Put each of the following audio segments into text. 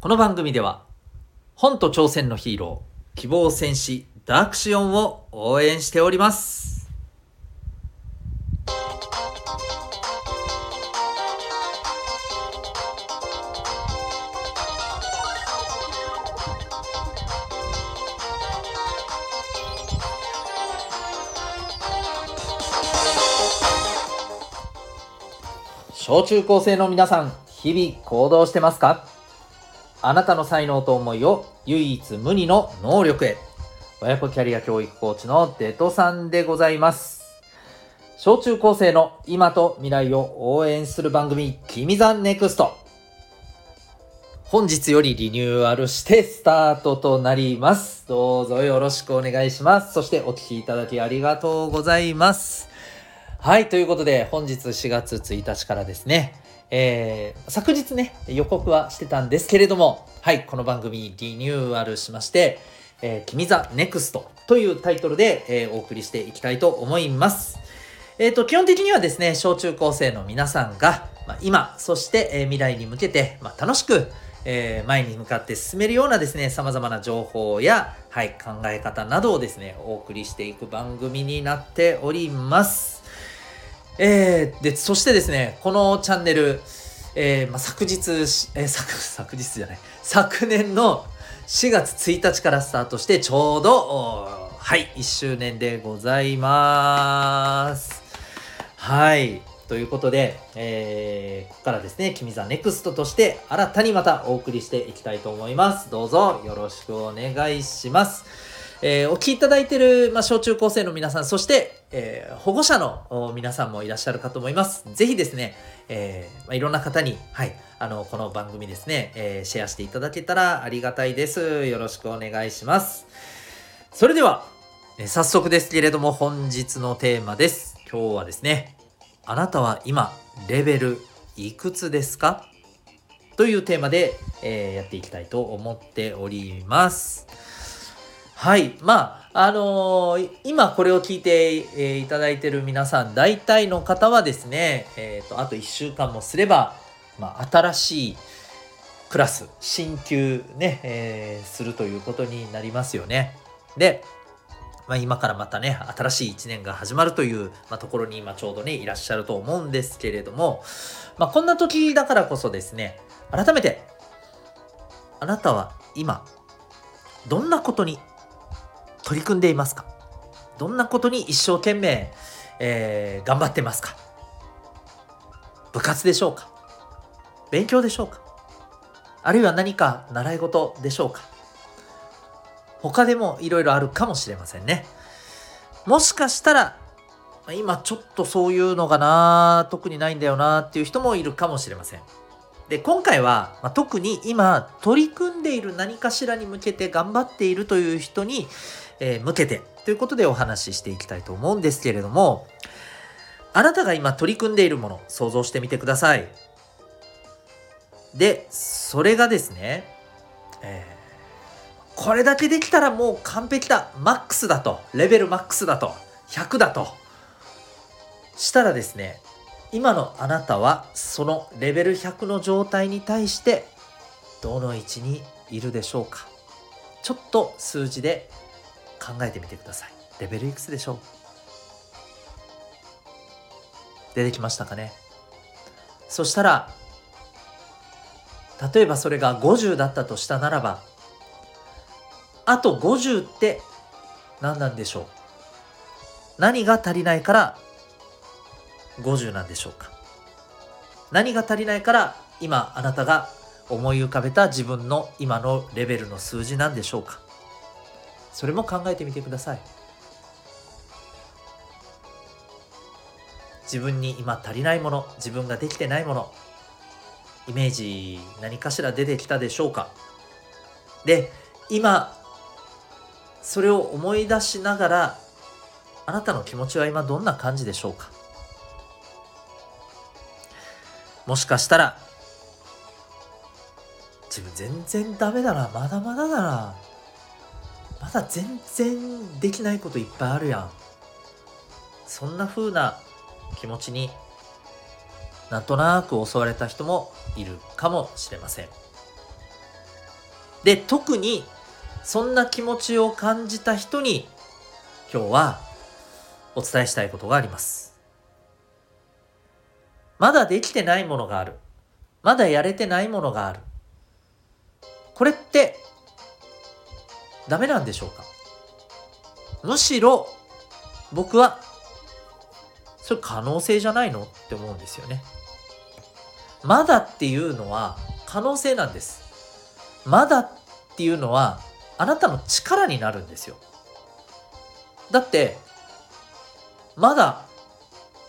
この番組では本と挑戦のヒーロー希望戦士ダークシオンを応援しております。小中高生の皆さん日々行動してますか？あなたの才能と思いを唯一無二の能力へ。親子キャリア教育コーチのデトさんでございます。小中高生の今と未来を応援する番組君 the NEXT。本日よりリニューアルしてスタートとなります。どうぞよろしくお願いします。そしてお聴きいただきありがとうございます。はい、ということで、本日4月1日からですね、えー、昨日ね、予告はしてたんですけれども、はい、この番組リニューアルしまして、えー、君 the NEXT というタイトルで、えー、お送りしていきたいと思います。えっ、ー、と、基本的にはですね、小中高生の皆さんが、まあ、今、そして、えー、未来に向けて、まあ、楽しく、えー、前に向かって進めるようなですね、様々な情報や、はい、考え方などをですね、お送りしていく番組になっております。えー、で、そしてですね、このチャンネル、えー、まあ、昨日、えー、昨、昨日じゃない、昨年の4月1日からスタートして、ちょうど、はい、1周年でございます。はい。ということで、えー、ここからですね、君 the NEXT として新たにまたお送りしていきたいと思います。どうぞよろしくお願いします。えー、お聞きいただいている、まあ、小中高生の皆さん、そして、えー、保護者の皆さんもいらっしゃるかと思います。ぜひですね、えーまあ、いろんな方に、はい、あの、この番組ですね、え、シェアしていただけたらありがたいです。よろしくお願いします。それでは、え、早速ですけれども、本日のテーマです。今日はですね、あなたは今、レベルいくつですか？というテーマで、え、やっていきたいと思っております。はい。まあ、あのー、今これを聞いて、えー、いただいてる皆さん、大体の方はですね、えっ、ー、と、あと1週間もすれば、まあ、新しいクラス、進級ね、えするということになりますよね。で、まあ、今からまたね、新しい1年が始まるという、まあ、ところに今ちょうどね、いらっしゃると思うんですけれども、まあ、こんな時だからこそですね、改めて、あなたは今、どんなことに取り組んでいますか？どんなことに一生懸命、えー、頑張ってますか？部活でしょうか？勉強でしょうか？あるいは何か習い事でしょうか？他でもいろいろあるかもしれませんね。もしかしたら、今ちょっとそういうのがな、特にないんだよなっていう人もいるかもしれません。で、今回は、まあ、特に今取り組んでいる何かしらに向けて頑張っているという人に、えー、向けてということでお話ししていきたいと思うんですけれども、あなたが今取り組んでいるもの、想像してみてください。で、それがですね、えー、これだけできたらもう完璧だ、マックスだと、レベルマックスだと、100だと、したらですね、今のあなたはそのレベル100の状態に対してどの位置にいるでしょうか？ちょっと数字で考えてみてください。レベルいくつでしょう？出てきましたかね？そしたら例えばそれが50だったとしたならばあと50って何なんでしょう？何が足りないから50なんでしょうか？何が足りないから今あなたが思い浮かべた自分の今のレベルの数字なんでしょうか？それも考えてみてください。自分に今足りないもの自分ができてないものイメージ何かしら出てきたでしょうか？で今それを思い出しながらあなたの気持ちは今どんな感じでしょうか？もしかしたら自分全然ダメだなまだまだだな。まだ全然できないこといっぱいあるやん。そんな風な気持ちになんとなく襲われた人もいるかもしれません。で特にそんな気持ちを感じた人に今日はお伝えしたいことがあります。まだできてないものがある。まだやれてないものがある。これってダメなんでしょうか？むしろ僕はそれ可能性じゃないの？って思うんですよね。まだっていうのは可能性なんです。まだっていうのはあなたの力になるんですよ。だってまだ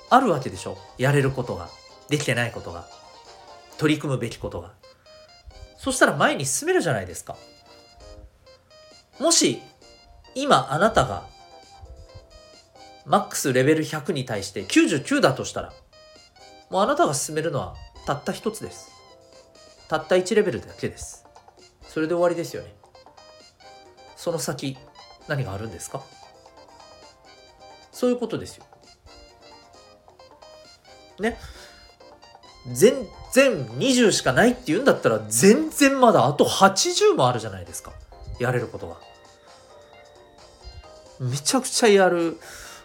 あるわけでしょ？やれることが。できてないことが取り組むべきことが。そしたら前に進めるじゃないですか。もし今あなたがマックスレベル100に対して99だとしたらもうあなたが進めるのはたった一つです。たった1レベルだけです。それで終わりですよね。その先何があるんですか？そういうことですよ。ね？全然20しかないって言うんだったら全然まだあと80もあるじゃないですか。やれることがめちゃくちゃやる。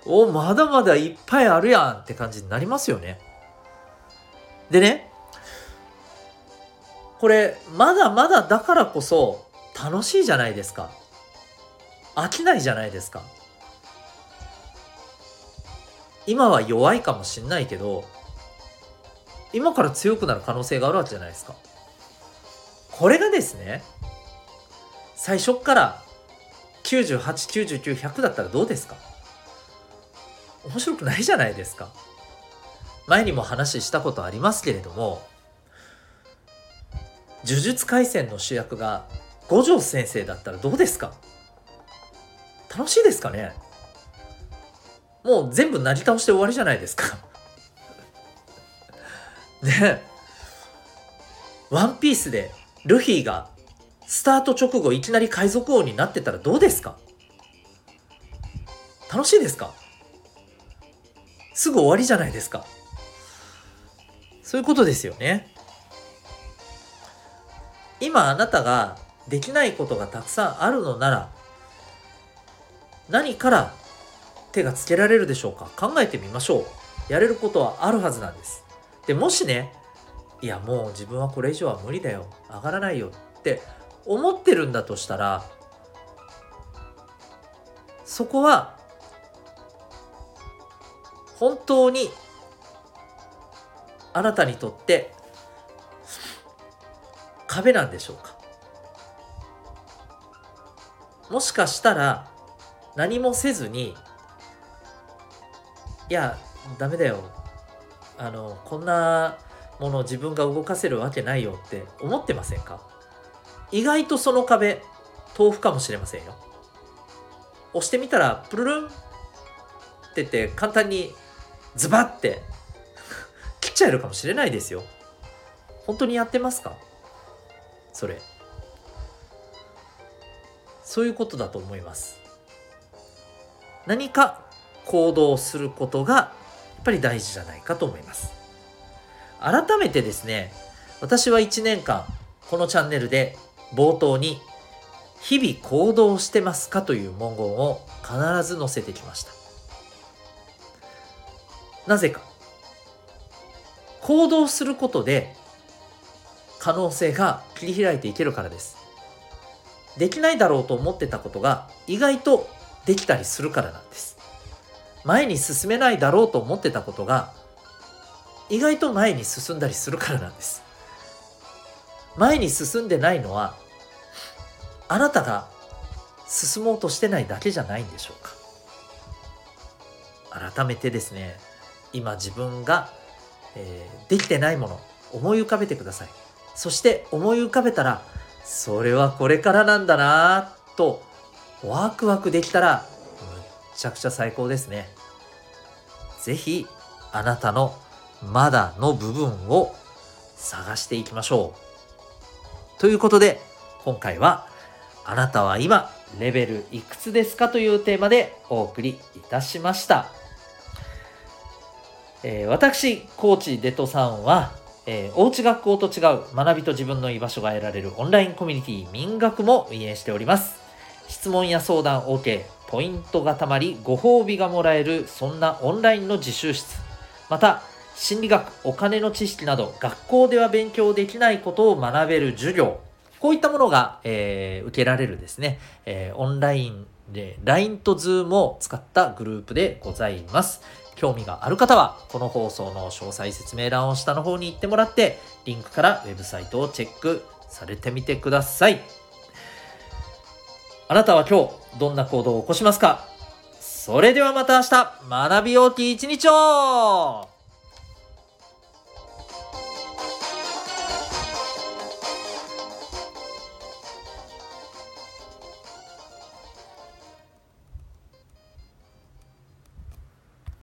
おまだまだいっぱいあるやんって感じになりますよね。でねこれまだまだだからこそ楽しいじゃないですか。飽きないじゃないですか。今は弱いかもしんないけど今から強くなる可能性があるわけじゃないですか。これがですね最初から9899100だったらどうですか？面白くないじゃないですか。前にも話したことありますけれども呪術廻戦の主役が五条先生だったらどうですか？楽しいですかね？もう全部なぎ倒して終わりじゃないですか。ね ワンピースでルフィがスタート直後いきなり海賊王になってたらどうですか？楽しいですか？すぐ終わりじゃないですか。そういうことですよね。今あなたができないことがたくさんあるのなら何から手がつけられるでしょうか？考えてみましょう。やれることはあるはずなんです。でもしねいやもう自分はこれ以上は無理だよ上がらないよって思ってるんだとしたらそこは本当にあなたにとって壁なんでしょうか。もしかしたら何もせずにいやダメだよあのこんなもの自分が動かせるわけないよって思ってませんか？意外とその壁豆腐かもしれませんよ。押してみたらプルルンって言って簡単にズバッて 切っちゃえるかもしれないですよ。本当にやってますか？それ。そういうことだと思います。何か行動することがぱり大事じゃないかと思います。改めてですね私は1年間このチャンネルで冒頭に日々行動してますかという文言を必ず載せてきました。なぜか。行動することで可能性が切り開いていけるからです。できないだろうと思ってたことが意外とできたりするからなんです。前に進めないだろうと思ってたことが意外と前に進んだりするからなんです。前に進んでないのはあなたが進もうとしてないだけじゃないんでしょうか。改めてですね今自分が、えー、できてないもの思い浮かべてください。そして思い浮かべたらそれはこれからなんだなとワクワクできたらちゃくちゃ最高ですね。ぜひあなたのまだの部分を探していきましょう。ということで今回はあなたは今レベルいくつですかというテーマでお送りいたしました。えー、私、コーチデトさんはえー、おうち学校と違う学びと自分の居場所が得られるオンラインコミュニティ民学も運営しております質問や相談 OK ポイントがたまりご褒美がもらえるそんなオンラインの自習室。また心理学お金の知識など学校では勉強できないことを学べる授業。こういったものが、えー、受けられるですね、えー、オンラインで LINE と Zoom を使ったグループでございます。興味がある方は、この放送の詳細説明欄を下の方に行ってもらって、リンクからウェブサイトをチェックされてみてください。あなたは今日、どんな行動を起こしますか？それではまた明日、学びようき一日を！